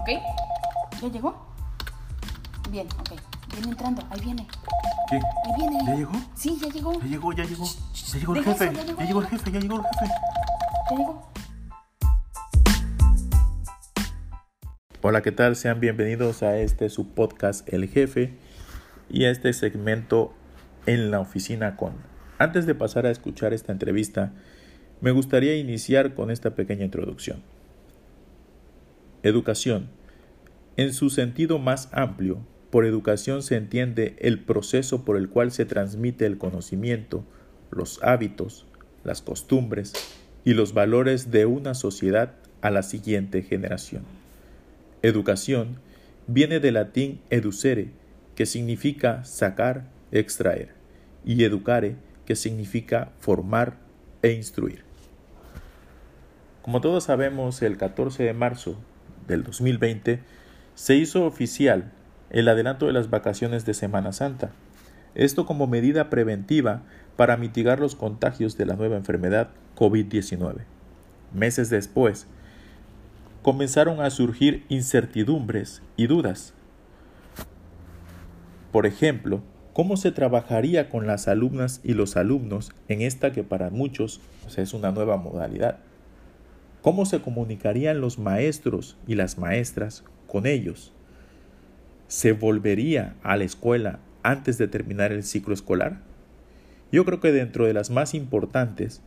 ¿Ok? ¿Ya llegó? Bien, ok. Viene entrando, ahí viene. ¿Qué? Ahí viene. ¿Ya llegó? Sí, ya llegó. Ya llegó, ya llegó. Ya llegó el Deja jefe. eso, ya llegó, Ya llegó el jefe, ya llegó el jefe. Ya llegó. Hola, ¿qué tal? Sean bienvenidos a este su podcast El Jefe y a este segmento en la oficina con. Antes de pasar a escuchar esta entrevista, me gustaría iniciar con esta pequeña introducción. Educación. En su sentido más amplio, por educación se entiende el proceso por el cual se transmite el conocimiento, los hábitos, las costumbres y los valores de una sociedad a la siguiente generación. Educación viene del latín educere, que significa sacar, extraer, y educare, que significa formar e instruir. Como todos sabemos, el 14 de marzo del 2020 se hizo oficial el adelanto de las vacaciones de Semana Santa. Esto como medida preventiva para mitigar los contagios de la nueva enfermedad COVID-19. Meses después, comenzaron a surgir incertidumbres y dudas. Por ejemplo, ¿cómo se trabajaría con las alumnas y los alumnos en esta que para muchos es una nueva modalidad? ¿Cómo se comunicarían los maestros y las maestras con ellos? ¿Se volvería a la escuela antes de terminar el ciclo escolar? Yo creo que dentro de las más importantes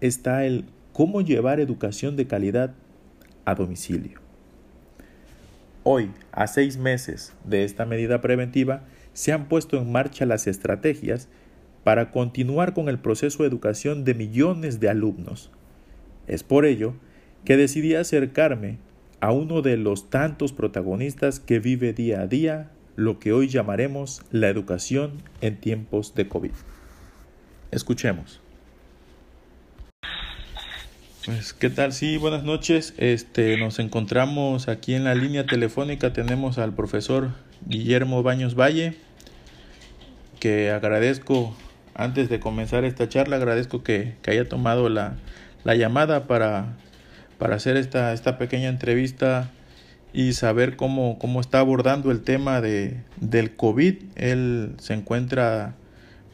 está el cómo llevar educación de calidad a domicilio. Hoy, a seis meses de esta medida preventiva, se han puesto en marcha las estrategias para continuar con el proceso de educación de millones de alumnos. Es por ello que decidí acercarme a uno de los tantos protagonistas que vive día a día lo que hoy llamaremos la educación en tiempos de COVID. Escuchemos. Pues, ¿qué tal? Sí, buenas noches. Este, nos encontramos aquí en la línea telefónica. Tenemos al profesor Guillermo Baños Valle, que agradezco, antes de comenzar esta charla, agradezco que, que haya tomado la, la llamada para, para hacer esta, esta pequeña entrevista y saber cómo, cómo está abordando el tema de, del COVID. Él se encuentra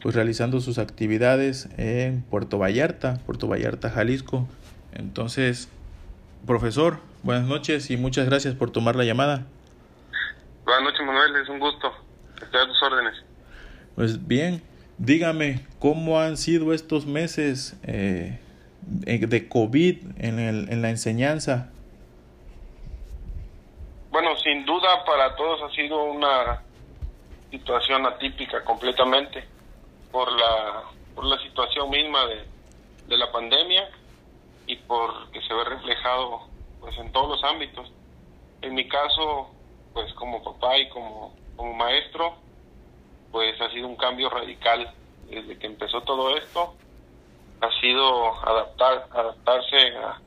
pues realizando sus actividades en Puerto Vallarta, Puerto Vallarta, Jalisco. Entonces, profesor, buenas noches y muchas gracias por tomar la llamada. Buenas noches, Manuel, es un gusto. Estoy a tus órdenes. Pues bien, dígame, ¿cómo han sido estos meses eh, de COVID en, el, en la enseñanza? Bueno, sin duda para todos ha sido una situación atípica completamente por la, por la situación misma de, de la pandemia y por que se ve reflejado pues en todos los ámbitos. En mi caso, pues como papá y como, como maestro, pues ha sido un cambio radical desde que empezó todo esto. Ha sido adaptar, adaptarse a,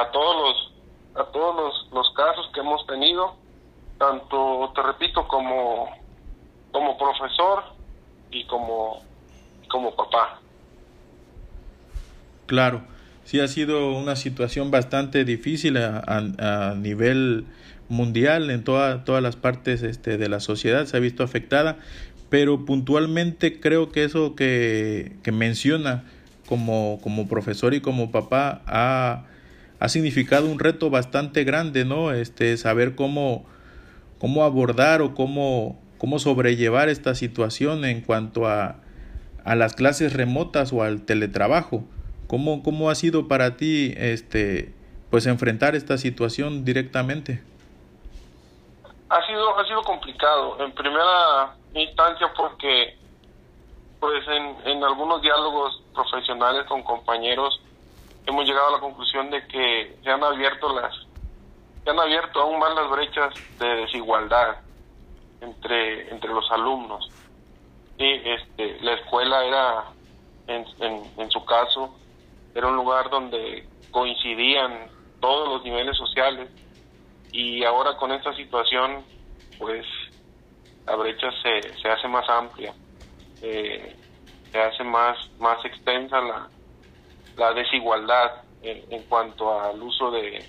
a todos los a todos los, los casos que hemos tenido, tanto te repito como como profesor y como como papá. Claro sí ha sido una situación bastante difícil a, nivel mundial en toda, todas las partes este, de la sociedad se ha visto afectada pero puntualmente creo que eso que, que menciona como, como profesor y como papá ha, ha significado un reto bastante grande, ¿no? Este, saber cómo, cómo abordar o cómo, cómo sobrellevar esta situación en cuanto a, a las clases remotas o al teletrabajo. ¿Cómo, ¿Cómo ha sido para ti este pues enfrentar esta situación directamente? Ha sido ha sido complicado en primera instancia porque pues en, en algunos diálogos profesionales con compañeros hemos llegado a la conclusión de que se han abierto las se han abierto aún más las brechas de desigualdad entre entre los alumnos. Y este la escuela era en, en, en su caso era un lugar donde coincidían todos los niveles sociales y ahora con esta situación pues la brecha se, se hace más amplia eh, se hace más más extensa la, la desigualdad en, en cuanto al uso de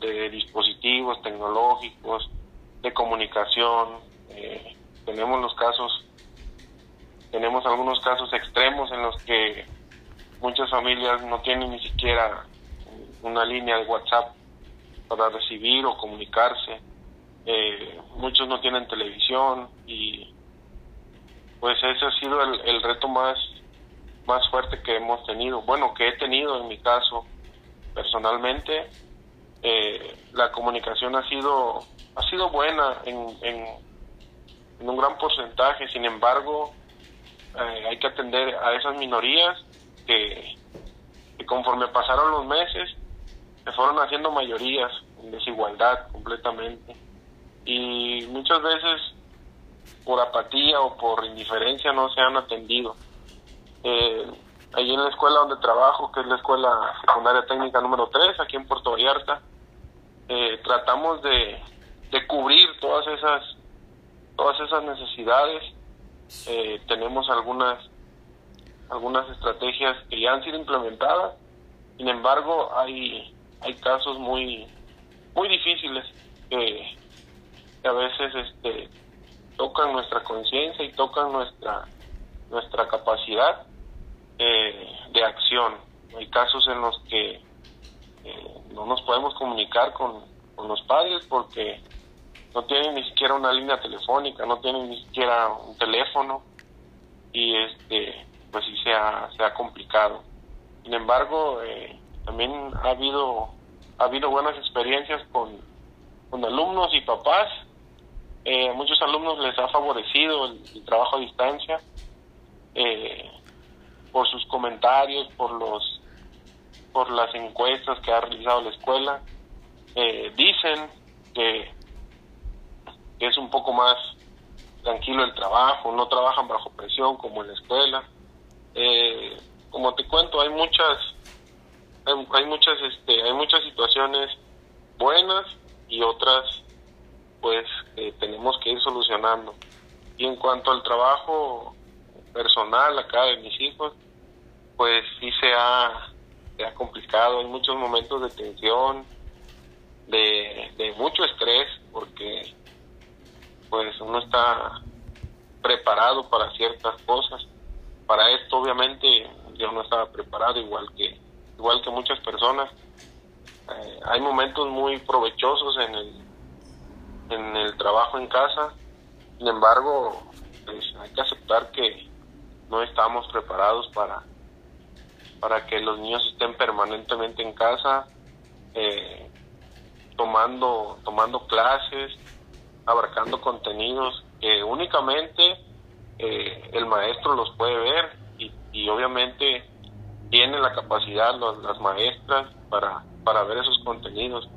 de dispositivos tecnológicos, de comunicación. Eh, tenemos los casos, tenemos algunos casos extremos en los que muchas familias no tienen ni siquiera una línea de WhatsApp para recibir o comunicarse. Eh, muchos no tienen televisión y pues ese ha sido el, reto más más fuerte que hemos tenido. Bueno que he tenido en mi caso personalmente eh, la comunicación ha sido ha sido buena en, en, un gran porcentaje. Sin embargo eh, hay que atender a esas minorías que, que conforme pasaron los meses se fueron haciendo mayorías en desigualdad completamente. Y muchas veces por apatía o por indiferencia no se han atendido. Eh, ahí en la escuela donde trabajo, que es la escuela secundaria técnica número 3, aquí en Puerto Vallarta, eh, tratamos de, de, cubrir todas esas todas esas necesidades. Eh, tenemos algunas algunas estrategias que ya han sido implementadas. Sin embargo, hay hay casos muy muy difíciles que a veces este tocan nuestra conciencia y tocan nuestra nuestra capacidad eh, de acción. Hay casos en los que eh, no nos podemos comunicar con, con los padres porque no tienen ni siquiera una línea telefónica, no tienen ni siquiera un teléfono y este pues sí se ha, se ha complicado. Sin embargo, eh, también ha habido ha habido buenas experiencias con, con alumnos y papás eh, a muchos alumnos les ha favorecido el, trabajo a distancia eh, por sus comentarios, por los por las encuestas que ha realizado la escuela. Eh, dicen que, es un poco más tranquilo el trabajo, no trabajan bajo presión como en la escuela. como te cuento, hay muchas hay, hay muchas este hay muchas situaciones buenas y otras pues eh, tenemos que ir solucionando. Y en cuanto al trabajo personal acá de mis hijos, pues sí se ha, se ha complicado, hay muchos momentos de tensión, de, de mucho estrés, porque pues uno está preparado para ciertas cosas. Para esto obviamente yo no estaba preparado igual que igual que muchas personas. Eh, hay momentos muy provechosos en el en el trabajo en casa. Sin embargo, pues, hay que aceptar que no estamos preparados para, para que los niños estén permanentemente en casa, eh, tomando, tomando clases, abarcando contenidos que únicamente eh, el maestro los puede ver y, y obviamente tiene la capacidad las maestras para, para ver esos contenidos.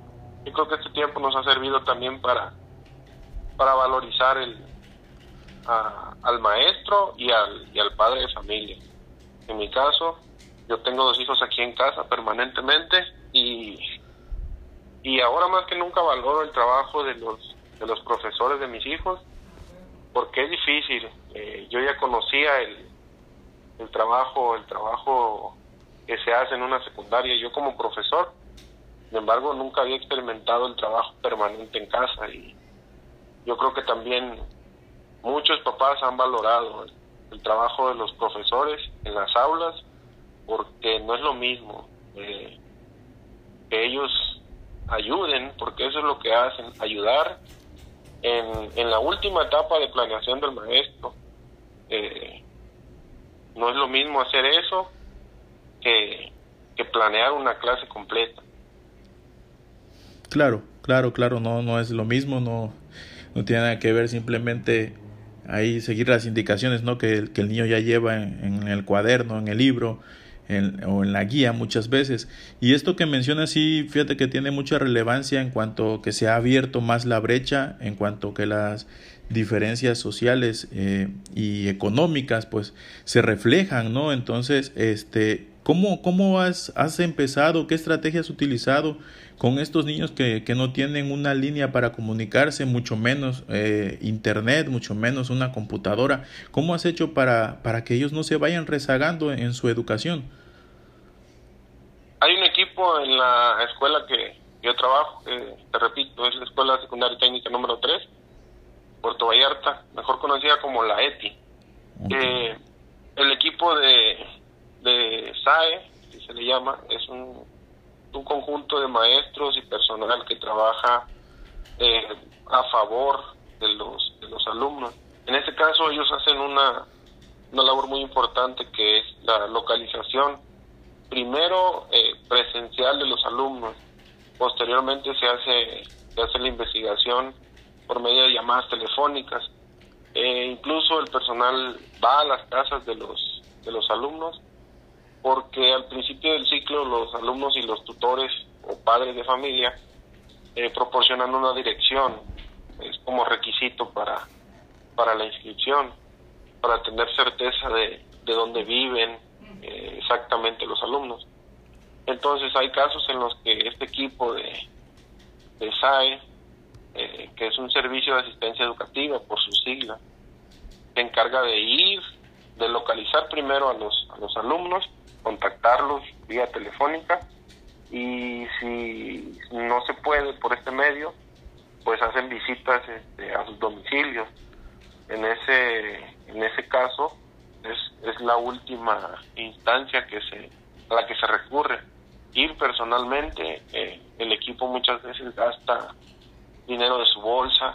Yo creo que este tiempo nos ha servido también para para valorizar el, al maestro y al, y al padre de familia. En mi caso, yo tengo dos hijos aquí en casa permanentemente y, y ahora más que nunca valoro el trabajo de los, de los profesores de mis hijos porque es difícil. Eh, yo ya conocía el, el trabajo, el trabajo que se hace en una secundaria, yo como profesor, sin embargo nunca había experimentado el trabajo permanente en casa y, yo creo que también muchos papás han valorado el, trabajo de los profesores en las aulas porque no es lo mismo eh, que ellos ayuden, porque eso es lo que hacen, ayudar en, en la última etapa de planeación del maestro. Eh, no es lo mismo hacer eso que, que planear una clase completa. Claro, claro, claro, no, no es lo mismo, no, no tiene nada que ver simplemente ahí seguir las indicaciones ¿no? que, el niño ya lleva en, el cuaderno, en el libro o en la guía muchas veces. Y esto que menciona sí, fíjate que tiene mucha relevancia en cuanto que se ha abierto más la brecha, en cuanto que las diferencias sociales eh, y económicas pues se reflejan, ¿no? Entonces, este, ¿cómo, cómo has, has empezado? ¿Qué estrategias has utilizado con estos niños que, que, no tienen una línea para comunicarse, mucho menos eh, internet, mucho menos una computadora. ¿Cómo has hecho para, para que ellos no se vayan rezagando en, su educación? Hay un equipo en la escuela que, yo trabajo, eh, te repito, es la Escuela Secundaria Técnica número 3, Puerto Vallarta, mejor conocida como la ETI. Eh, el equipo de, de SAE, si se le llama, es un, un conjunto de maestros y personal que trabaja eh, a favor de los, de los alumnos. En este caso ellos hacen una, una labor muy importante que es la localización, primero eh, presencial de los alumnos, posteriormente se hace, se hace la investigación por medio de llamadas telefónicas. Eh, incluso el personal va a las casas de los, de los alumnos porque al principio del ciclo los alumnos y los tutores o padres de familia eh, proporcionan una dirección, es como requisito para, para la inscripción, para tener certeza de, de dónde viven eh, exactamente los alumnos. Entonces hay casos en los que este equipo de, de SAE, eh, que es un servicio de asistencia educativa por su sigla, se encarga de ir, de localizar primero a los, a los alumnos, contactarlos vía telefónica y si no se puede por este medio, pues hacen visitas este, a sus domicilios. En ese, en ese caso es, es la última instancia que se, a la que se recurre. Ir personalmente, eh, el equipo muchas veces gasta dinero de su bolsa,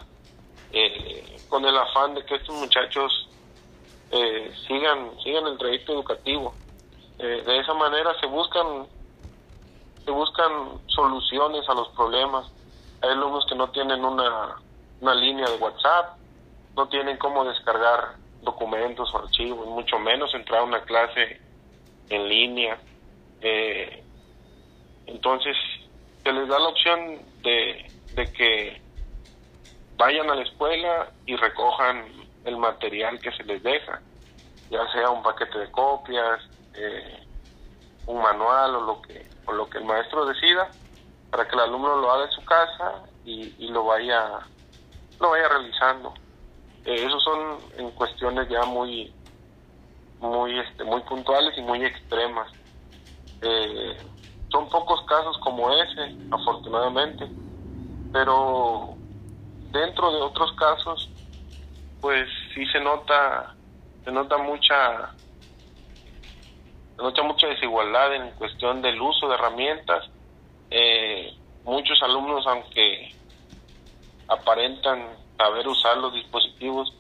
eh, con el afán de que estos muchachos eh, sigan, sigan el trayecto educativo. Eh, de esa manera se buscan se buscan soluciones a los problemas. Hay alumnos que no tienen una, una línea de WhatsApp, no tienen cómo descargar documentos o archivos, mucho menos entrar a una clase en línea. Eh, entonces, se les da la opción de, de que vayan a la escuela y recojan el material que se les deja, ya sea un paquete de copias, eh, un manual o lo que o lo que el maestro decida para que el alumno lo haga en su casa y, y lo vaya lo vaya realizando. Eh, esos son en cuestiones ya muy muy este muy puntuales y muy extremas. Eh, son pocos casos como ese afortunadamente pero dentro de otros casos pues sí se nota se nota mucha nota mucha desigualdad en cuestión del uso de herramientas. Eh, muchos alumnos, aunque aparentan saber usar los dispositivos,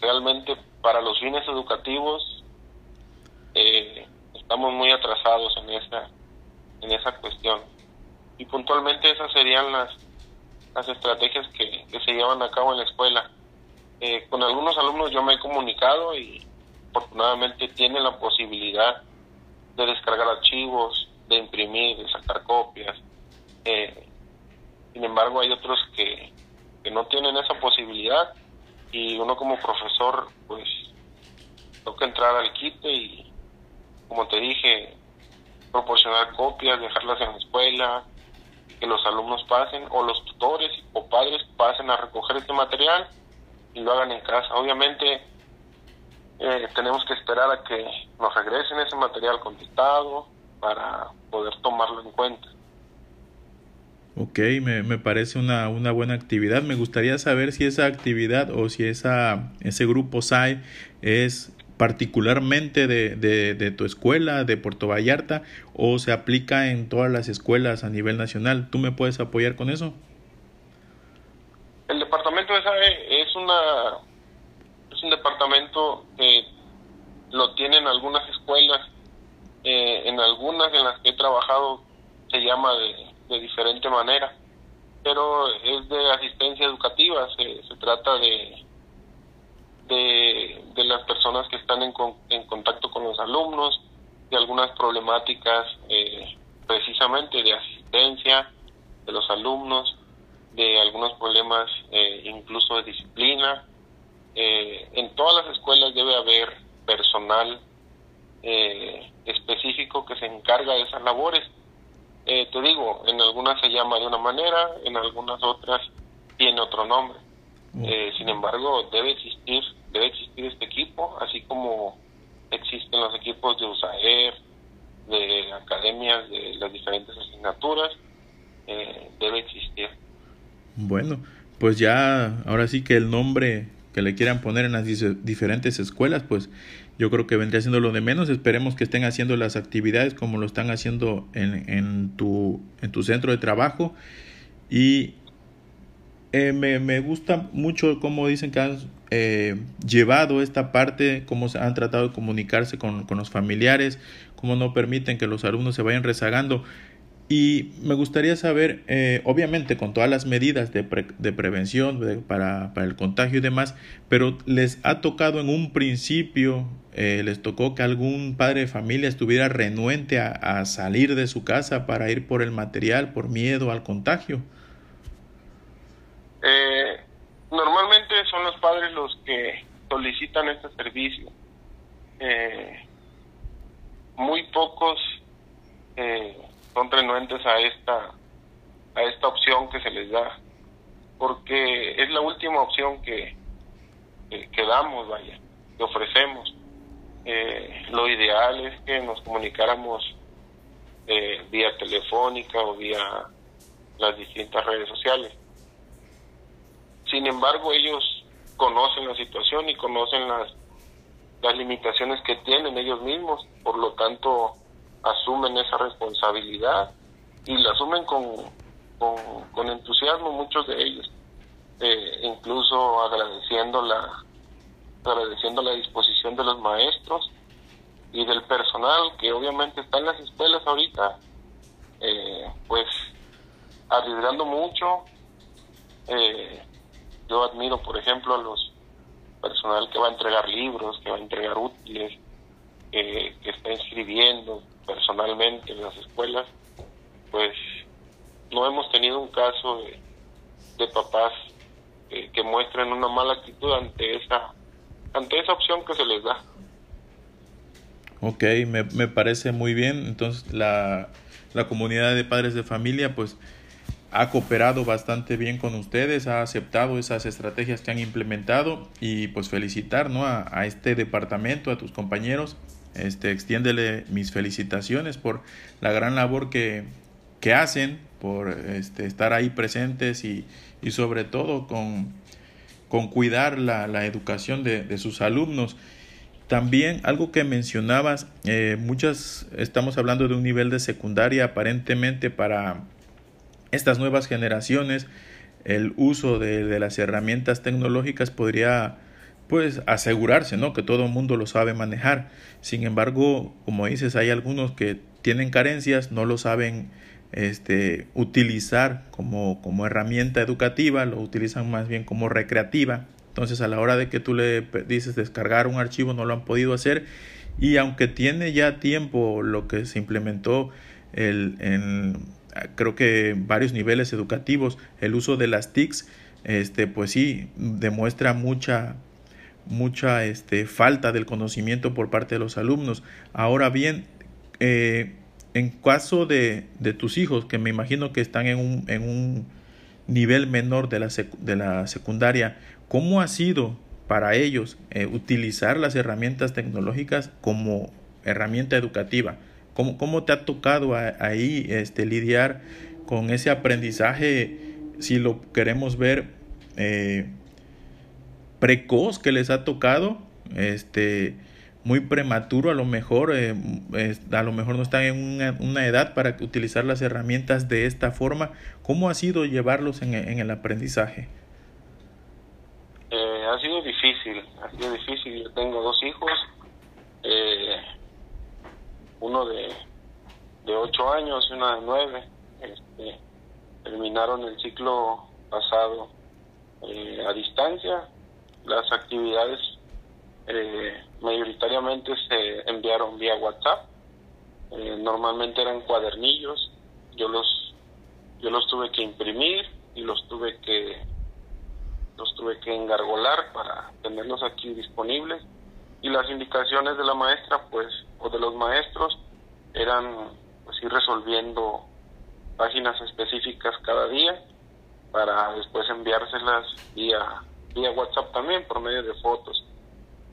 realmente para los fines educativos eh, estamos muy atrasados en esa en esa cuestión y puntualmente esas serían las las estrategias que, que se llevan a cabo en la escuela eh, con algunos alumnos yo me he comunicado y afortunadamente tienen la posibilidad de descargar archivos, de imprimir, de sacar copias. Eh, sin embargo, hay otros que, que no tienen esa posibilidad y uno como profesor, pues, toca entrar al quite y, como te dije, proporcionar copias, dejarlas en la escuela, que los alumnos pasen o los tutores o padres pasen a recoger este material y lo hagan en casa. Obviamente eh, tenemos que esperar a que nos regresen ese material contestado para poder tomarlo en cuenta. Ok, me, me parece una, una, buena actividad. Me gustaría saber si esa actividad o si esa, ese grupo SAI es particularmente de, de, de, tu escuela, de Puerto Vallarta, o se aplica en todas las escuelas a nivel nacional. ¿Tú me puedes apoyar con eso? El departamento de SAE es una es un departamento que lo tienen algunas escuelas, eh, en algunas en las que he trabajado se llama de, diferente manera, pero es de asistencia educativa, se, se trata de, de, de, las personas que están en, con, en contacto con los alumnos, de algunas problemáticas eh, precisamente de asistencia de los alumnos, de algunos problemas eh, incluso de disciplina, eh, en todas las escuelas debe haber personal eh, específico que se encarga de esas labores. Eh, te digo, en algunas se llama de una manera, en algunas otras tiene otro nombre. Eh, sin embargo, debe existir, debe existir este equipo, así como existen los equipos de USAER, de academias de las diferentes asignaturas. eh, debe existir. Bueno, pues ya ahora sí que el nombre que le quieran poner en las diferentes escuelas, pues yo creo que vendría siendo lo de menos. Esperemos que estén haciendo las actividades como lo están haciendo en, en, tu, en tu centro de trabajo. Y eh, me, me, gusta mucho cómo dicen que han eh, llevado esta parte, cómo se han tratado de comunicarse con, con los familiares, cómo no permiten que los alumnos se vayan rezagando. Y me gustaría saber, eh, obviamente con todas las medidas de, de prevención para, para, el contagio y demás, pero les ha tocado en un principio, eh, les tocó que algún padre de familia estuviera renuente a, salir de su casa para ir por el material, por miedo al contagio. Eh, normalmente son los padres los que solicitan este servicio. muy pocos son renuentes a esta a esta opción que se les da porque es la última opción que, que, damos vaya que ofrecemos. Eh, lo ideal es que nos comunicáramos eh, vía telefónica o vía las distintas redes sociales. Sin embargo ellos conocen la situación y conocen las las limitaciones que tienen ellos mismos. Por lo tanto asumen esa responsabilidad y la asumen con, con, entusiasmo muchos de ellos, eh, incluso agradeciendo la, agradeciendo la disposición de los maestros y del personal que obviamente está en las escuelas ahorita, eh, pues arriesgando mucho. Eh, yo admiro, por ejemplo, a los personal que va a entregar libros, que va a entregar útiles, que está inscribiendo, personalmente en las escuelas, pues no hemos tenido un caso de, papás que muestren una mala actitud ante esa ante esa opción que se les da. Ok, me, me parece muy bien. Entonces la, la comunidad de padres de familia pues ha cooperado bastante bien con ustedes, ha aceptado esas estrategias que han implementado y pues felicitar ¿no? a, a este departamento, a tus compañeros este, extiéndele mis felicitaciones por la gran labor que, que hacen, por este, estar ahí presentes y, y sobre todo con, con cuidar la, la educación de, de, sus alumnos. También algo que mencionabas, eh, muchas, estamos hablando de un nivel de secundaria aparentemente para estas nuevas generaciones, el uso de, de las herramientas tecnológicas podría pues asegurarse, ¿no? Que todo el mundo lo sabe manejar. Sin embargo, como dices, hay algunos que tienen carencias, no lo saben este, utilizar como, como herramienta educativa, lo utilizan más bien como recreativa. Entonces, a la hora de que tú le dices descargar un archivo, no lo han podido hacer. Y aunque tiene ya tiempo lo que se implementó el, en, creo que varios niveles educativos, el uso de las TICs, este, pues sí, demuestra mucha mucha este, falta del conocimiento por parte de los alumnos. Ahora bien, eh, en caso de, de, tus hijos, que me imagino que están en un, en un nivel menor de la, de la secundaria, ¿cómo ha sido para ellos eh, utilizar las herramientas tecnológicas como herramienta educativa? ¿Cómo, cómo te ha tocado ahí este, lidiar con ese aprendizaje, si lo queremos ver, eh, precoz que les ha tocado, este, muy prematuro a lo mejor, eh, a lo mejor no están en una, edad para utilizar las herramientas de esta forma. ¿Cómo ha sido llevarlos en, el aprendizaje? Eh, ha sido difícil, ha sido difícil. Yo tengo dos hijos, eh, uno de, de ocho años y una de nueve. Este, terminaron el ciclo pasado a distancia las actividades eh, mayoritariamente se enviaron vía WhatsApp. Eh, normalmente eran cuadernillos. Yo los yo los tuve que imprimir y los tuve que los tuve que engargolar para tenerlos aquí disponibles y las indicaciones de la maestra pues o de los maestros eran pues ir resolviendo páginas específicas cada día para después enviárselas vía vía WhatsApp también por medio de fotos.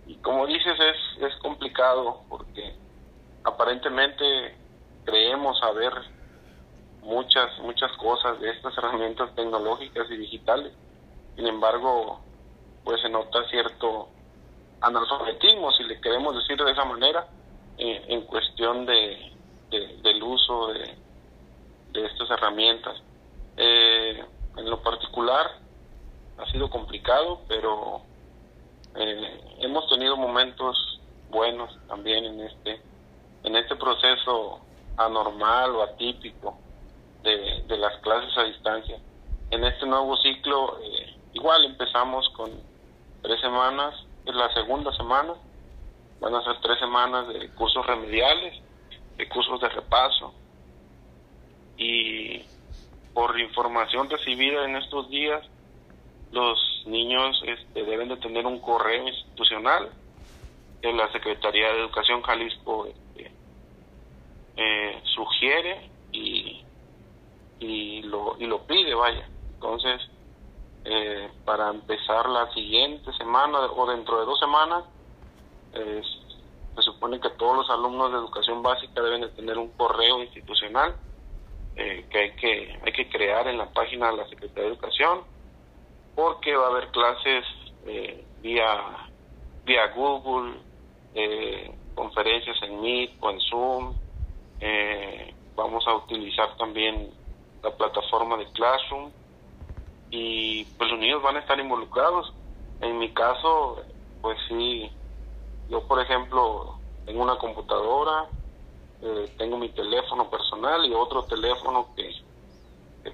Y como dices, es, es complicado porque aparentemente creemos saber muchas, muchas cosas de estas herramientas tecnológicas y digitales. Sin embargo, pues se nota cierto analfabetismo, si le queremos decir de esa manera, en cuestión de, del uso de, de estas herramientas. Eh, en lo particular ha sido complicado, pero eh, hemos tenido momentos buenos también en este en este proceso anormal o atípico de, las clases a distancia. En este nuevo ciclo eh, igual empezamos con tres semanas, es la segunda semana, van a ser tres semanas de cursos remediales, de cursos de repaso y por información recibida en estos días los niños este, deben de tener un correo institucional que la Secretaría de Educación Jalisco este, eh, sugiere y, y, lo, y lo pide, vaya. Entonces, eh, para empezar la siguiente semana o dentro de dos semanas, se supone que todos los alumnos de educación básica deben de tener un correo institucional eh, que hay que hay que crear en la página de la Secretaría de Educación porque va a haber clases eh, vía vía Google eh, conferencias en Meet o en Zoom. Vamos a utilizar también la plataforma de Classroom. Y pues los niños van a estar involucrados. En mi caso pues sí. Yo por ejemplo tengo una computadora eh, tengo mi teléfono personal y otro teléfono que,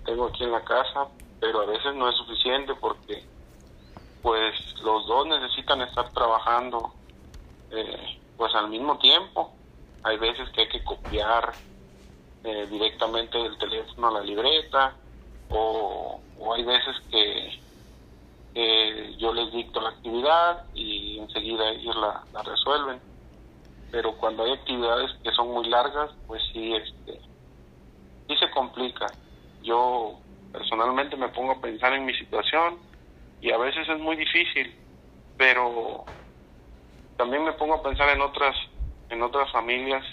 tengo aquí en la casa, pero a veces no es suficiente porque pues los dos necesitan estar trabajando eh, pues al mismo tiempo. Hay veces que hay que copiar eh, directamente del teléfono a la libreta o, hay veces que yo les dicto la actividad y enseguida ellos la, la resuelven pero cuando hay actividades que son muy largas, pues sí, este, sí se complica. Yo personalmente me pongo a pensar en mi situación y a veces es muy difícil, pero también me pongo a pensar en otras, en otras familias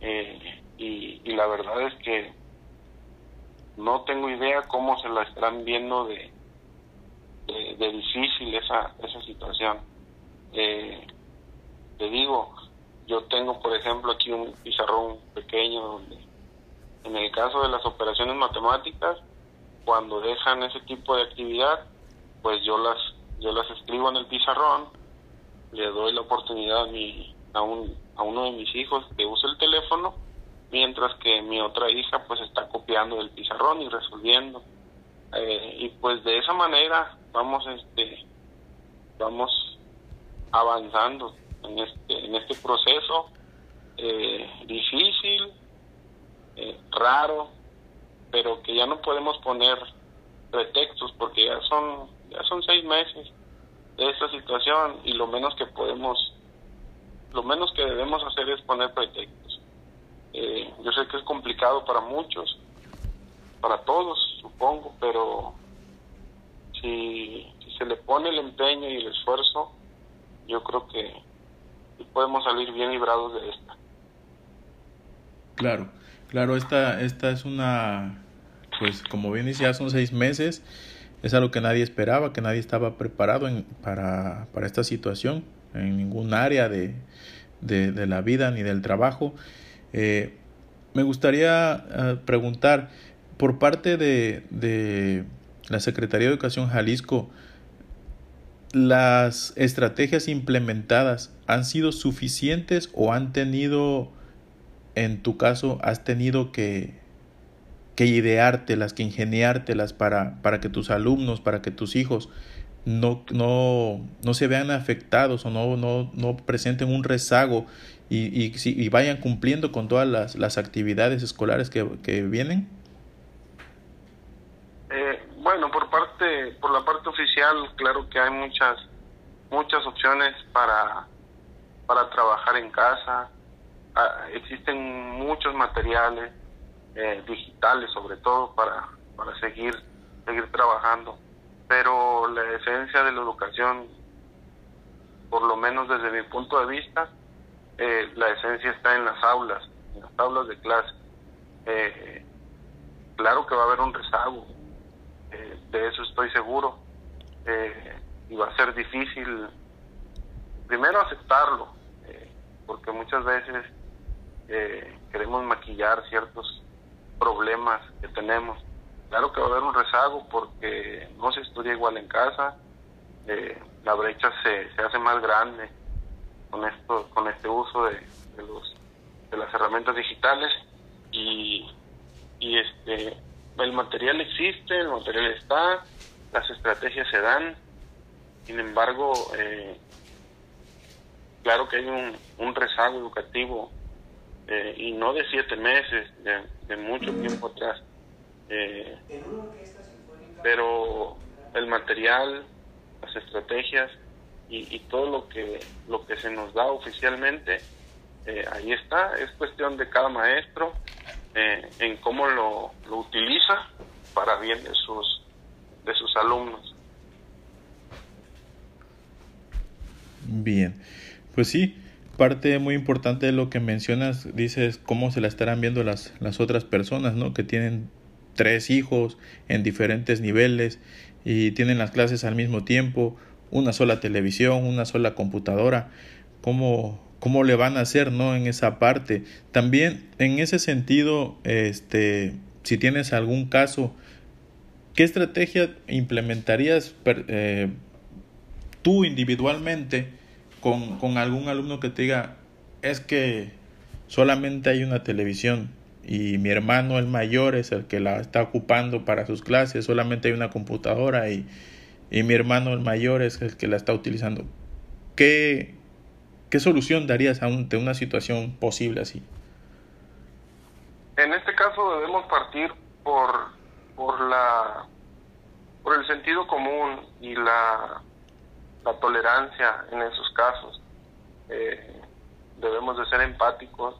eh, y, la verdad es que no tengo idea cómo se la estarán viendo de, de, difícil esa, esa situación. Eh, te digo, yo tengo, por ejemplo, aquí un pizarrón pequeño donde, en el caso de las operaciones matemáticas, cuando dejan ese tipo de actividad, pues yo las yo las escribo en el pizarrón, le doy la oportunidad a, mi, a, un, a uno de mis hijos que use el teléfono, mientras que mi otra hija pues está copiando del pizarrón y resolviendo. Eh, y pues de esa manera vamos este vamos avanzando en este, en este proceso eh, difícil, eh, raro, pero que ya no podemos poner pretextos porque ya son, ya son seis meses de esta situación y lo menos que podemos, lo menos que debemos hacer es poner pretextos. Eh, yo sé que es complicado para muchos, para todos, supongo, pero si, si se le pone el empeño y el esfuerzo, yo creo que podemos salir bien librados de esta. Claro, claro, esta, esta es una, pues como bien decía, son seis meses, es algo que nadie esperaba, que nadie estaba preparado en, para, para esta situación en ningún área de, de, la vida ni del trabajo. Eh, me gustaría eh, preguntar, por parte de, de la Secretaría de Educación Jalisco, las estrategias implementadas han sido suficientes o han tenido, en tu caso, has tenido que, que ideártelas, que ingeniártelas para, para que tus alumnos, para que tus hijos no, no, no se vean afectados o no, no, no presenten un rezago y, y, y vayan cumpliendo con todas las, las actividades escolares que, que vienen? Bueno, por parte, por la parte oficial, claro que hay muchas, muchas opciones para, para trabajar en casa. Ah, existen muchos materiales eh, digitales, sobre todo para, para seguir, seguir trabajando. Pero la esencia de la educación, por lo menos desde mi punto de vista, eh, la esencia está en las aulas, en las aulas de clase. Eh, claro que va a haber un rezago, de eso estoy seguro, y va a ser difícil primero aceptarlo, porque muchas veces queremos maquillar ciertos problemas que tenemos. Claro que va a haber un rezago porque no se estudia igual en casa, eh, la brecha se, se hace más grande con esto con este uso de, los de las herramientas digitales y, y este el material existe el material está las estrategias se dan sin embargo eh, claro que hay un, un rezago educativo eh, y no de siete meses de, mucho tiempo atrás. Eh, pero el material las estrategias y, todo lo que lo que se nos da oficialmente eh, ahí está. Es cuestión de cada maestro eh, en cómo lo, lo utiliza para bien de sus de sus alumnos. Bien. Pues sí parte muy importante de lo que mencionas dices cómo se la estarán viendo las las otras personas no que tienen tres hijos en diferentes niveles y tienen las clases al mismo tiempo, una sola televisión, una sola computadora, ¿cómo, cómo le van a hacer no en esa parte? También en ese sentido, este, si tienes algún caso, ¿qué estrategia implementarías eh, tú individualmente con, con algún alumno que te diga, es que solamente hay una televisión? y mi hermano el mayor es el que la está ocupando para sus clases, solamente hay una computadora y, y mi hermano el mayor es el que la está utilizando. ¿Qué, qué solución darías ante una situación posible así? En este caso debemos partir por, por, la, por el sentido común y la, la tolerancia en esos casos. Eh, debemos de ser empáticos.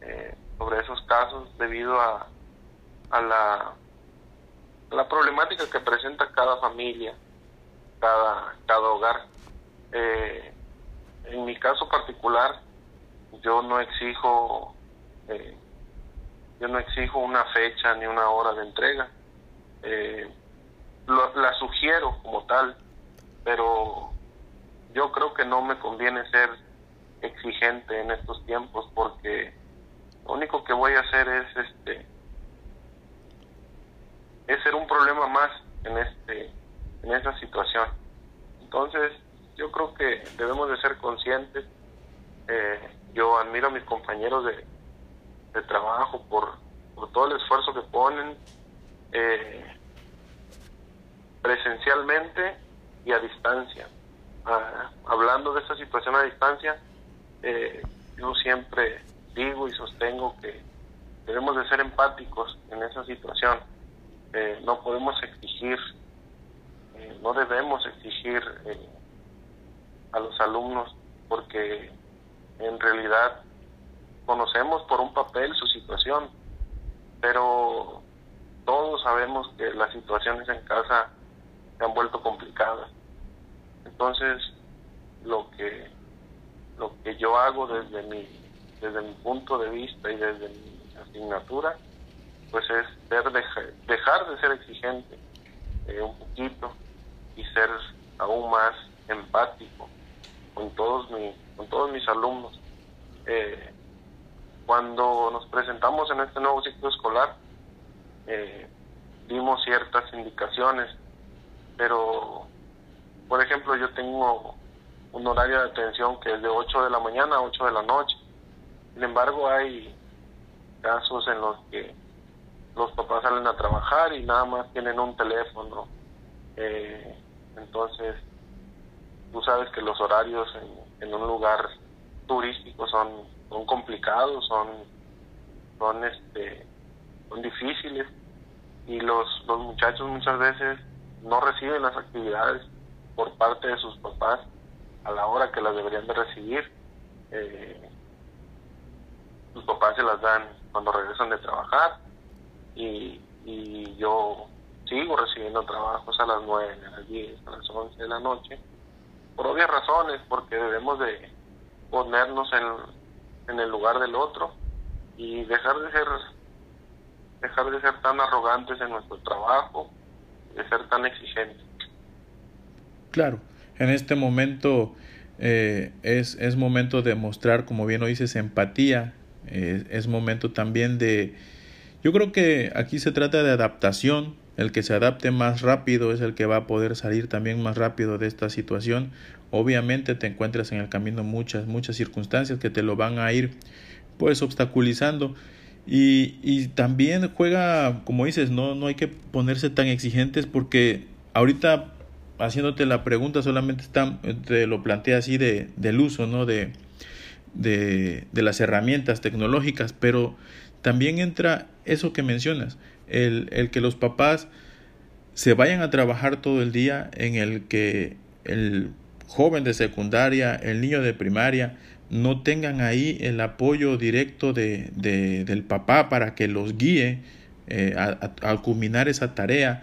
Eh, sobre esos casos debido a, a la, la problemática que presenta cada familia, cada, cada hogar. Eh, en mi caso particular, yo no exijo eh, yo no exijo una fecha ni una hora de entrega. Eh, la sugiero como tal, pero yo creo que no me conviene ser exigente en estos tiempos porque lo único que voy a hacer es este es ser un problema más en este en esa situación. Entonces yo creo que debemos de ser conscientes. Eh, yo admiro a mis compañeros de, de trabajo por, por todo el esfuerzo que ponen eh, presencialmente y a distancia ah, hablando de esta situación a distancia eh, yo siempre digo y sostengo que debemos de ser empáticos en esa situación. Eh, no podemos exigir, eh, no debemos exigir eh, a los alumnos porque en realidad conocemos por un papel su situación, pero todos sabemos que las situaciones en casa se han vuelto complicadas. Entonces, lo que lo que yo hago desde mi desde mi punto de vista y desde mi asignatura, pues es ser dejar de ser exigente eh, un poquito y ser aún más empático con todos, mi, con todos mis alumnos. Eh, cuando nos presentamos en este nuevo ciclo escolar, eh, dimos ciertas indicaciones, pero, por ejemplo, yo tengo un horario de atención que es de 8 de la mañana a 8 de la noche. Sin embargo, hay casos en los que los papás salen a trabajar y nada más tienen un teléfono. Eh, entonces, tú sabes que los horarios en, un lugar turístico son, son complicados, son, son, este, son difíciles y los, los muchachos muchas veces no reciben las actividades por parte de sus papás a la hora que las deberían de recibir. Eh, sus papás se las dan cuando regresan de trabajar y, y yo sigo recibiendo trabajos a las 9, a las 10, a las 11 de la noche, por obvias razones, porque debemos de ponernos en, en el lugar del otro y dejar de ser dejar de ser tan arrogantes en nuestro trabajo, de ser tan exigentes. Claro, en este momento eh, es, es momento de mostrar, como bien lo dices, empatía, es momento también de... Yo creo que aquí se trata de adaptación, el que se adapte más rápido es el que va a poder salir también más rápido de esta situación. Obviamente te encuentras en el camino muchas, muchas circunstancias que te lo van a ir pues obstaculizando. Y, y también juega, como dices, no, no hay que ponerse tan exigentes porque ahorita haciéndote la pregunta solamente te lo plantea así de, del uso, ¿no? De, de, de las herramientas tecnológicas, pero también entra eso que mencionas, el, el que los papás se vayan a trabajar todo el día, en el que el joven de secundaria, el niño de primaria, no tengan ahí el apoyo directo de, de del papá para que los guíe eh, a, a, culminar esa tarea.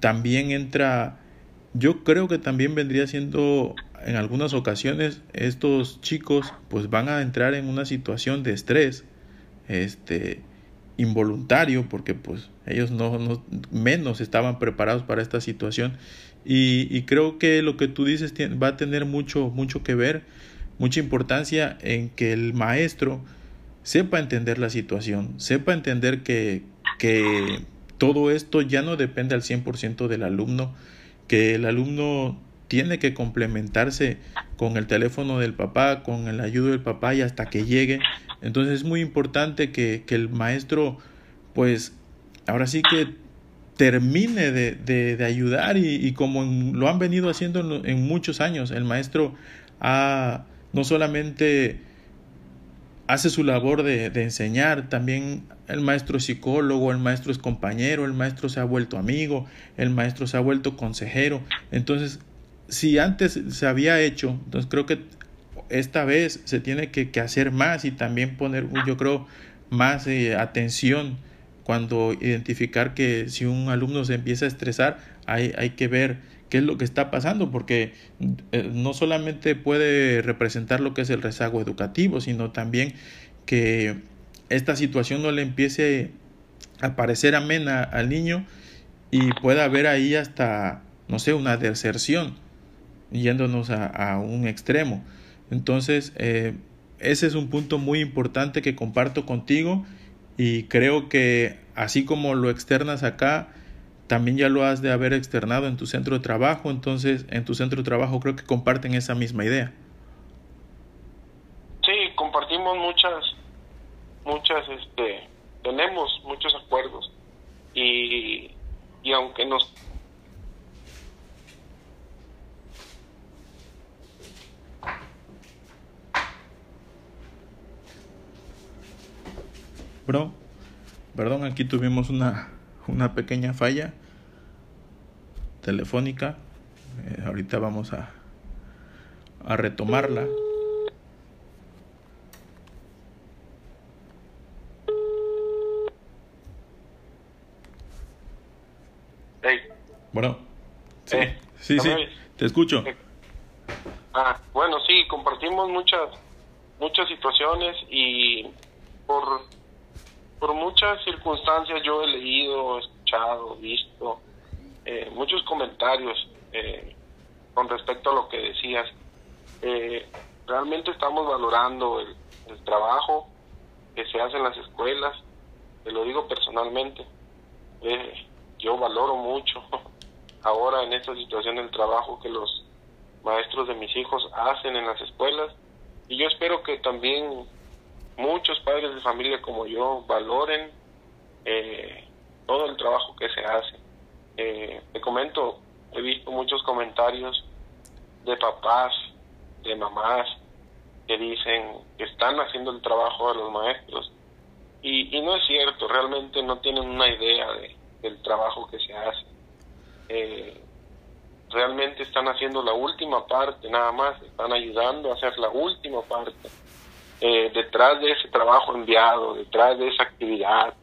También entra, yo creo que también vendría siendo en algunas ocasiones estos chicos pues van a entrar en una situación de estrés este involuntario porque pues ellos no, no, menos estaban preparados para esta situación. Y, y, creo que lo que tú dices va a tener mucho mucho que ver mucha importancia en que el maestro sepa entender la situación sepa entender que, que todo esto ya no depende al 100% del alumno que el alumno tiene que complementarse con el teléfono del papá, con el ayudo del papá y hasta que llegue. Entonces es muy importante que, que el maestro, pues, ahora sí que termine de, de, de ayudar y, y como en, lo han venido haciendo en, en, muchos años, el maestro ha no solamente hace su labor de, de enseñar, también el maestro es psicólogo, el maestro es compañero, el maestro se ha vuelto amigo, el maestro se ha vuelto consejero. Entonces, si antes se había hecho, entonces creo que esta vez se tiene que, hacer más y también poner, yo creo, más eh, atención cuando identificar que si un alumno se empieza a estresar, hay, hay que ver qué es lo que está pasando, porque eh, no solamente puede representar lo que es el rezago educativo, sino también que esta situación no le empiece a parecer amena al niño y pueda haber ahí hasta, no sé, una deserción, yéndonos a, un extremo. Entonces, eh, ese es un punto muy importante que comparto contigo y creo que así como lo externas acá, también ya lo has de haber externado en tu centro de trabajo, entonces en tu centro de trabajo creo que comparten esa misma idea. Sí, compartimos muchas, muchas, este, tenemos muchos acuerdos y, y aunque nos Bro, perdón, aquí tuvimos una, una pequeña falla telefónica. Eh, ahorita vamos a, a retomarla. Hey. Bueno, sí, Eh, sí, ¿no sí, te escucho. Ah, bueno, sí, compartimos muchas muchas situaciones y por por muchas circunstancias yo he leído, escuchado, visto eh, muchos comentarios eh, con respecto a lo que decías. Eh, realmente estamos valorando el, el, trabajo que se hace en las escuelas, te lo digo personalmente. Eh, yo valoro mucho ahora en esta situación el trabajo que los maestros de mis hijos hacen en las escuelas y yo espero que también muchos padres de familia como yo valoren eh, todo el trabajo que se hace. Eh, te comento, he visto muchos comentarios de papás, de mamás, que dicen que están haciendo el trabajo de los maestros. Y, y no es cierto, realmente no tienen una idea de, del trabajo que se hace. Eh, realmente están haciendo la última parte, nada más, están ayudando a hacer la última parte eh, detrás de ese trabajo enviado, detrás de esa actividad,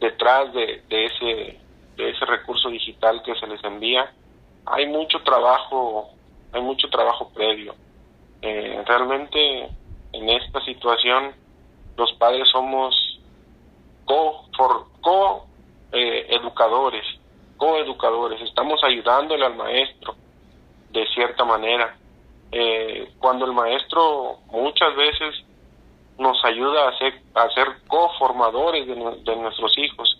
detrás de, ese, de ese recurso digital que se les envía, hay mucho trabajo, hay mucho trabajo previo. Eh, realmente en esta situación los padres somos co, for, co eh, educadores, coeducadores, estamos ayudándole al maestro de cierta manera. Eh, cuando el maestro muchas veces nos ayuda a ser, a ser coformadores de, de nuestros hijos,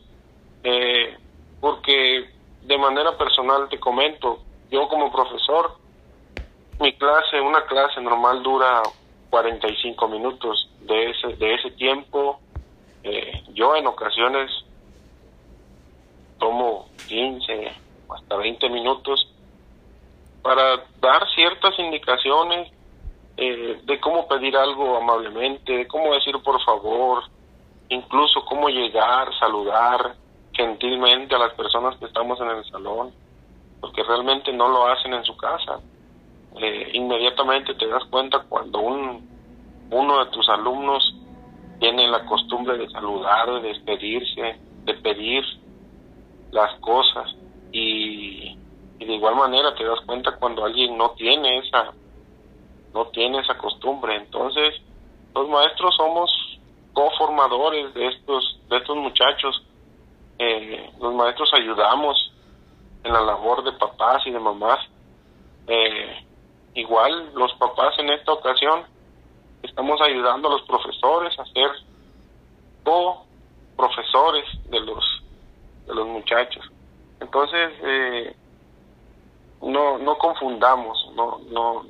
eh, porque de manera personal te comento, yo como profesor, mi clase, una clase normal dura 45 minutos. De ese, de ese tiempo, eh, yo en ocasiones tomo 15 hasta 20 minutos para dar ciertas indicaciones eh, de cómo pedir algo amablemente, de cómo decir por favor, incluso cómo llegar, saludar gentilmente a las personas que estamos en el salón, porque realmente no lo hacen en su casa. Eh, inmediatamente te das cuenta cuando un, uno de tus alumnos tiene la costumbre de saludar, de despedirse, de pedir las cosas y, y de igual manera te das cuenta cuando alguien no tiene esa no tiene esa costumbre. Entonces los maestros somos coformadores de estos de estos muchachos. Eh, los maestros ayudamos en la labor de papás y de mamás. Eh, igual los papás en esta ocasión estamos ayudando a los profesores a ser co profesores de los de los muchachos. Entonces eh, no no confundamos no no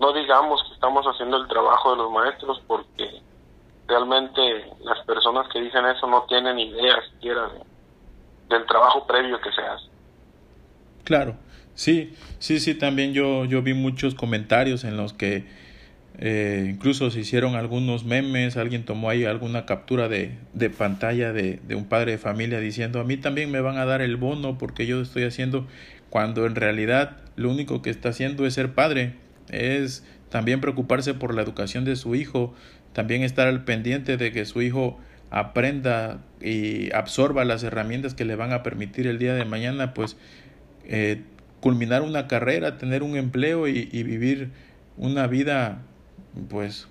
no digamos que estamos haciendo el trabajo de los maestros porque realmente las personas que dicen eso no tienen idea siquiera del trabajo previo que se hace. Claro Sí, sí, sí, también yo, yo vi muchos comentarios en los que eh, incluso se hicieron algunos memes, alguien tomó ahí alguna captura de, de pantalla de, de, un padre de familia diciendo a mí también me van a dar el bono porque yo estoy haciendo cuando en realidad lo único que está haciendo es ser padre, es también preocuparse por la educación de su hijo, también estar al pendiente de que su hijo aprenda y absorba las herramientas que le van a permitir el día de mañana pues eh, culminar una carrera, tener un empleo y, y, vivir una vida, pues,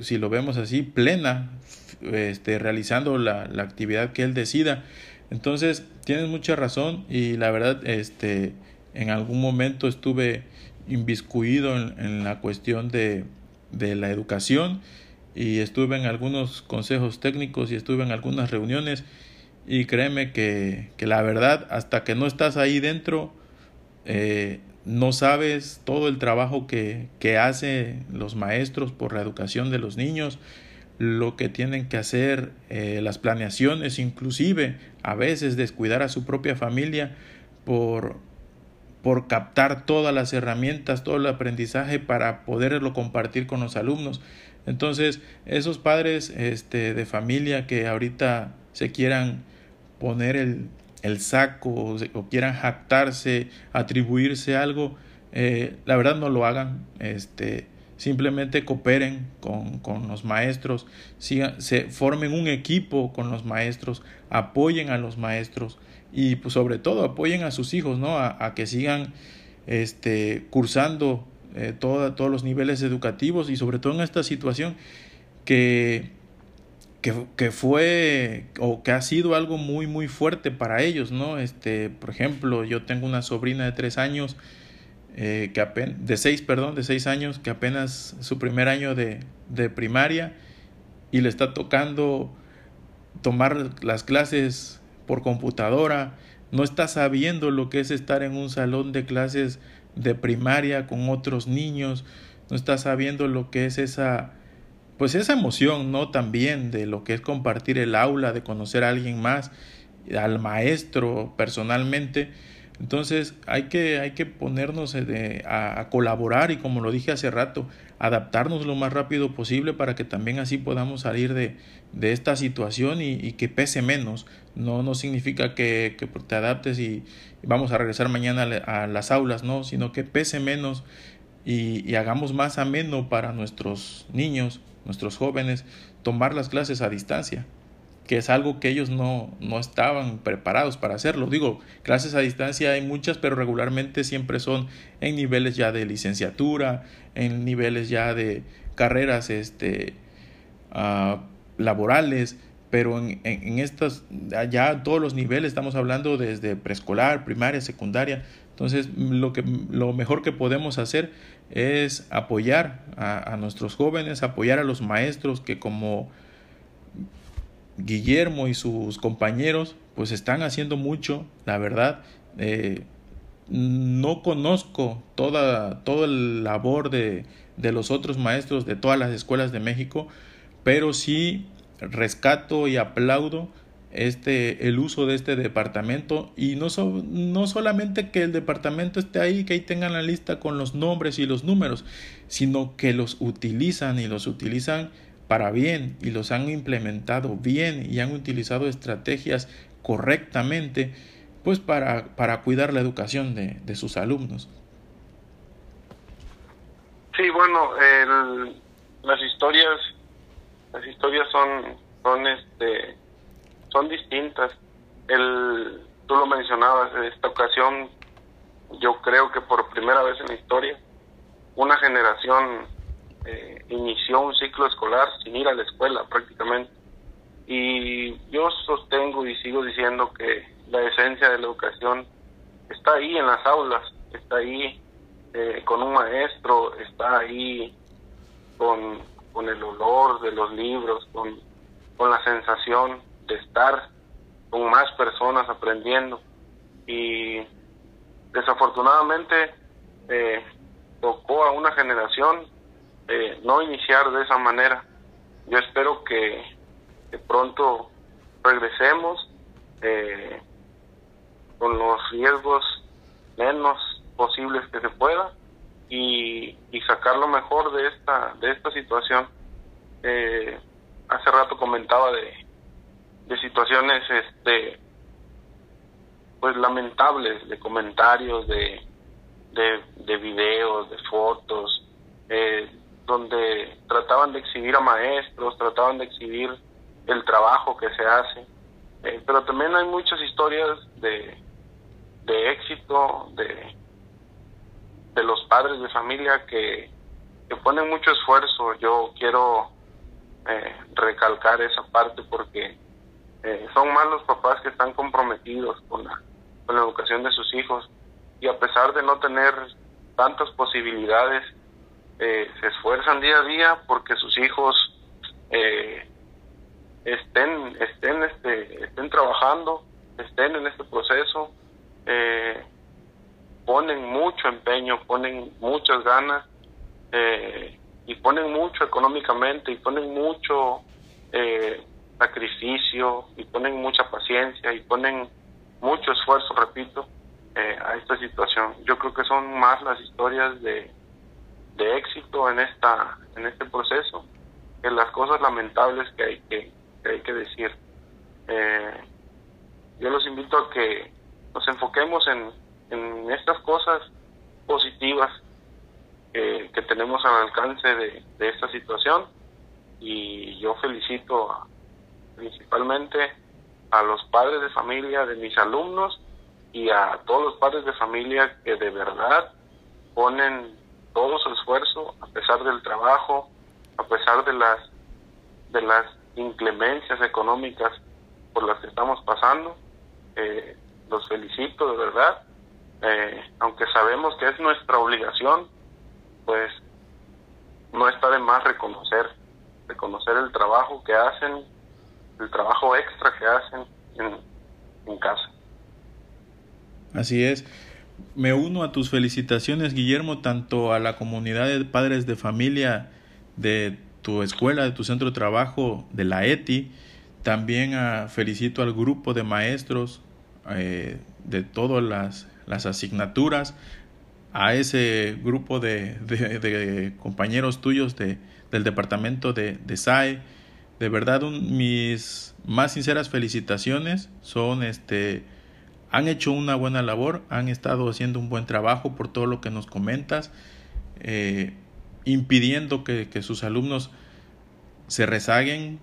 si lo vemos así, plena, este, realizando la, la actividad que él decida. Entonces, tienes mucha razón y la verdad, este, en algún momento estuve inviscuido en, la cuestión de, de la educación y estuve en algunos consejos técnicos y estuve en algunas reuniones y créeme que, que la verdad, hasta que no estás ahí dentro, eh, no sabes todo el trabajo que, que hacen los maestros por la educación de los niños, lo que tienen que hacer, eh, las planeaciones, inclusive a veces descuidar a su propia familia por, por captar todas las herramientas, todo el aprendizaje para poderlo compartir con los alumnos. Entonces, esos padres este, de familia que ahorita se quieran poner el, saco o, quieran jactarse, atribuirse algo, eh, la verdad no lo hagan. Este, simplemente cooperen con, los maestros, se formen un equipo con los maestros, apoyen a los maestros y pues, sobre todo apoyen a sus hijos, ¿no? A, a que sigan este, cursando eh, todos los niveles educativos y sobre todo en esta situación que que, fue o que ha sido algo muy muy fuerte para ellos, ¿no? Este, por ejemplo, yo tengo una sobrina de tres años, eh, que apenas, de seis, perdón, de seis años, que apenas su primer año de, de primaria y le está tocando tomar las clases por computadora, no está sabiendo lo que es estar en un salón de clases de primaria con otros niños, no está sabiendo lo que es esa pues esa emoción, ¿no? También de lo que es compartir el aula, de conocer a alguien más, al maestro personalmente. Entonces hay que, hay que ponernos de, a, colaborar y como lo dije hace rato, adaptarnos lo más rápido posible para que también así podamos salir de, de esta situación y, que pese menos. No, no significa que, que te adaptes y vamos a regresar mañana a las aulas, no, sino que pese menos y, y hagamos más ameno para nuestros niños, nuestros jóvenes, tomar las clases a distancia, que es algo que ellos no, no estaban preparados para hacerlo. Digo, clases a distancia hay muchas, pero regularmente siempre son en niveles ya de licenciatura, en niveles ya de carreras este, uh, laborales, pero en, en, estas, ya todos los niveles, estamos hablando desde preescolar, primaria, secundaria, entonces lo, que, lo mejor que podemos hacer es apoyar a, a nuestros jóvenes, apoyar a los maestros que como Guillermo y sus compañeros pues están haciendo mucho, la verdad. Eh, no conozco toda, todo el labor de, de los otros maestros de todas las escuelas de México, pero sí rescato y aplaudo este el uso de este departamento. Y no, no solamente que el departamento esté ahí que ahí tengan la lista con los nombres y los números sino que los utilizan y los utilizan para bien y los han implementado bien y han utilizado estrategias correctamente pues para, para cuidar la educación de, de sus alumnos. Sí bueno el, las historias las historias son son este son distintas. El tú lo mencionabas en esta ocasión yo creo que por primera vez en la historia una generación eh, inició un ciclo escolar sin ir a la escuela prácticamente. Y yo sostengo y sigo diciendo que la esencia de la educación está ahí en las aulas está ahí eh, con un maestro está ahí con con el olor de los libros, con, con la sensación de estar con más personas aprendiendo. Y desafortunadamente eh, tocó a una generación eh, no iniciar de esa manera. Yo espero que, pronto regresemos eh, con los riesgos menos posibles que se pueda y, y sacar lo mejor de esta de esta situación. Eh, hace rato comentaba de, de situaciones este pues lamentables de comentarios de de, de videos de fotos eh, donde trataban de exhibir a maestros trataban de exhibir el trabajo que se hace. Eh, pero también hay muchas historias de de éxito de de los padres de familia que, que ponen mucho esfuerzo. Yo quiero eh, recalcar esa parte porque eh, son más los papás que están comprometidos con la, educación de sus hijos y a pesar de no tener tantas posibilidades, eh, se esfuerzan día a día porque sus hijos estén estén este estén trabajando estén en este proceso eh, ponen mucho empeño, ponen muchas ganas eh, y ponen mucho económicamente y ponen mucho eh, sacrificio y ponen mucha paciencia y ponen mucho esfuerzo, repito, eh, a esta situación. Yo creo que son más las historias de, de éxito en esta en este proceso que las cosas lamentables que hay que, que hay que decir. yo los invito a que nos enfoquemos en en estas cosas positivas que tenemos al alcance de, esta situación y yo felicito principalmente a los padres de familia de mis alumnos y a todos los padres de familia que de verdad ponen todo su esfuerzo a pesar del trabajo, a pesar de las de las inclemencias económicas por las que estamos pasando. Eh, los felicito de verdad eh, aunque sabemos que es nuestra obligación, pues no está de más reconocer, reconocer el trabajo que hacen, el trabajo extra que hacen en, casa. Así es. Me uno a tus felicitaciones, Guillermo, tanto a la comunidad de padres de familia de tu escuela, de tu centro de trabajo, de la ETI. También a, felicito al grupo de maestros eh, de todas las las asignaturas a ese grupo de, de, compañeros tuyos de, del departamento de, de SAE. De verdad, mis más sinceras felicitaciones son este han hecho una buena labor, han estado haciendo un buen trabajo por todo lo que nos comentas, eh, impidiendo que, que, sus alumnos se rezaguen,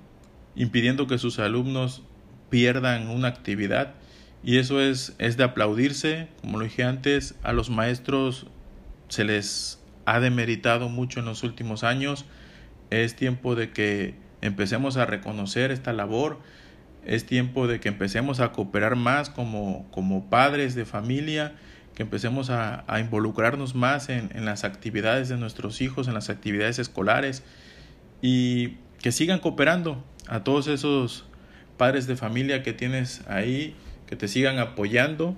impidiendo que sus alumnos pierdan una actividad y eso es, es de aplaudirse, como lo dije antes, a los maestros se les ha demeritado mucho en los últimos años. Es tiempo de que empecemos a reconocer esta labor, es tiempo de que empecemos a cooperar más como, como padres de familia, que empecemos a, involucrarnos más en, en, las actividades de nuestros hijos, en las actividades escolares y que sigan cooperando a todos esos padres de familia que tienes ahí, que te sigan apoyando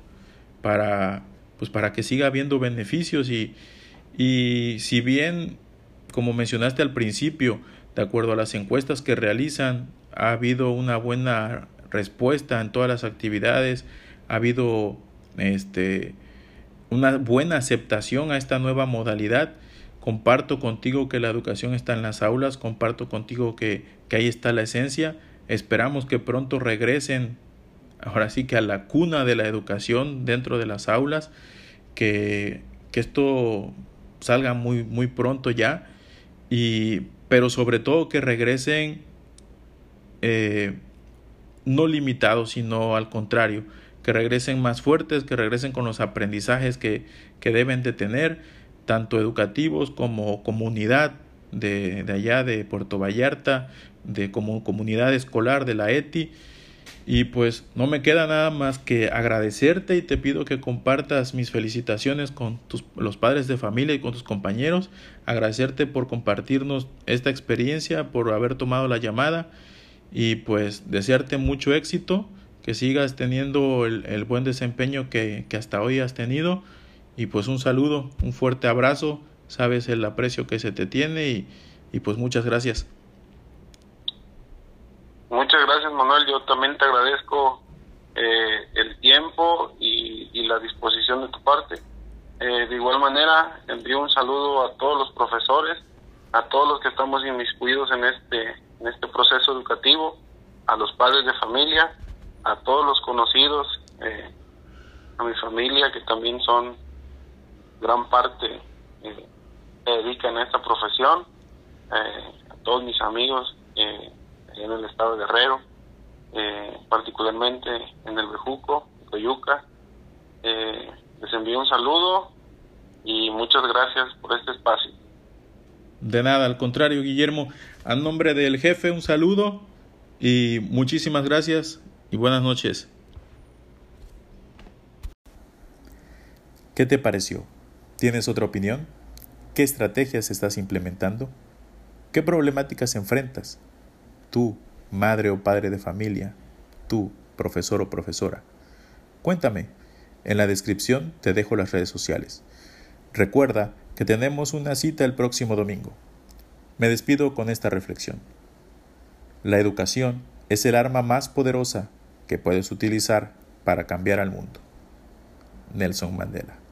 para, pues para que siga habiendo beneficios y, y si bien, como mencionaste al principio, de acuerdo a las encuestas que realizan, ha habido una buena respuesta en todas las actividades, ha habido este, una buena aceptación a esta nueva modalidad. Comparto contigo que la educación está en las aulas, comparto contigo que, que ahí está la esencia. Esperamos que pronto regresen, ahora sí que a la cuna de la educación dentro de las aulas, que, que esto salga muy, muy pronto ya, y, pero sobre todo que regresen eh, no limitados, sino al contrario, que regresen más fuertes, que regresen con los aprendizajes que, que deben de tener, tanto educativos como comunidad de, de allá de Puerto Vallarta, de como comunidad escolar de la ETI. Y pues no me queda nada más que agradecerte y te pido que compartas mis felicitaciones con tus, los padres de familia y con tus compañeros. Agradecerte por compartirnos esta experiencia, por haber tomado la llamada y pues desearte mucho éxito, que sigas teniendo el, el buen desempeño que, que hasta hoy has tenido y pues un saludo, un fuerte abrazo, sabes el aprecio que se te tiene y, y pues muchas gracias. Muchas gracias Manuel, yo también te agradezco eh, el tiempo y, la disposición de tu parte. Eh, de igual manera, envío un saludo a todos los profesores, a todos los que estamos inmiscuidos en este, este proceso educativo, a los padres de familia, a todos los conocidos, eh, a mi familia que también son gran parte, eh, se dedican a esta profesión, a todos mis amigos en el estado de Guerrero, eh, particularmente en el Bejuco, Coyuca. Eh, les envío un saludo y muchas gracias por este espacio. De nada, al contrario, Guillermo, a nombre del jefe un saludo y muchísimas gracias y buenas noches. ¿Qué te pareció? ¿Tienes otra opinión? ¿Qué estrategias estás implementando? ¿Qué problemáticas enfrentas? Tú, madre o padre de familia, tú, profesor o profesora. Cuéntame. En la descripción te dejo las redes sociales. Recuerda que tenemos una cita el próximo domingo. Me despido con esta reflexión. La educación es el arma más poderosa que puedes utilizar para cambiar al mundo. Nelson Mandela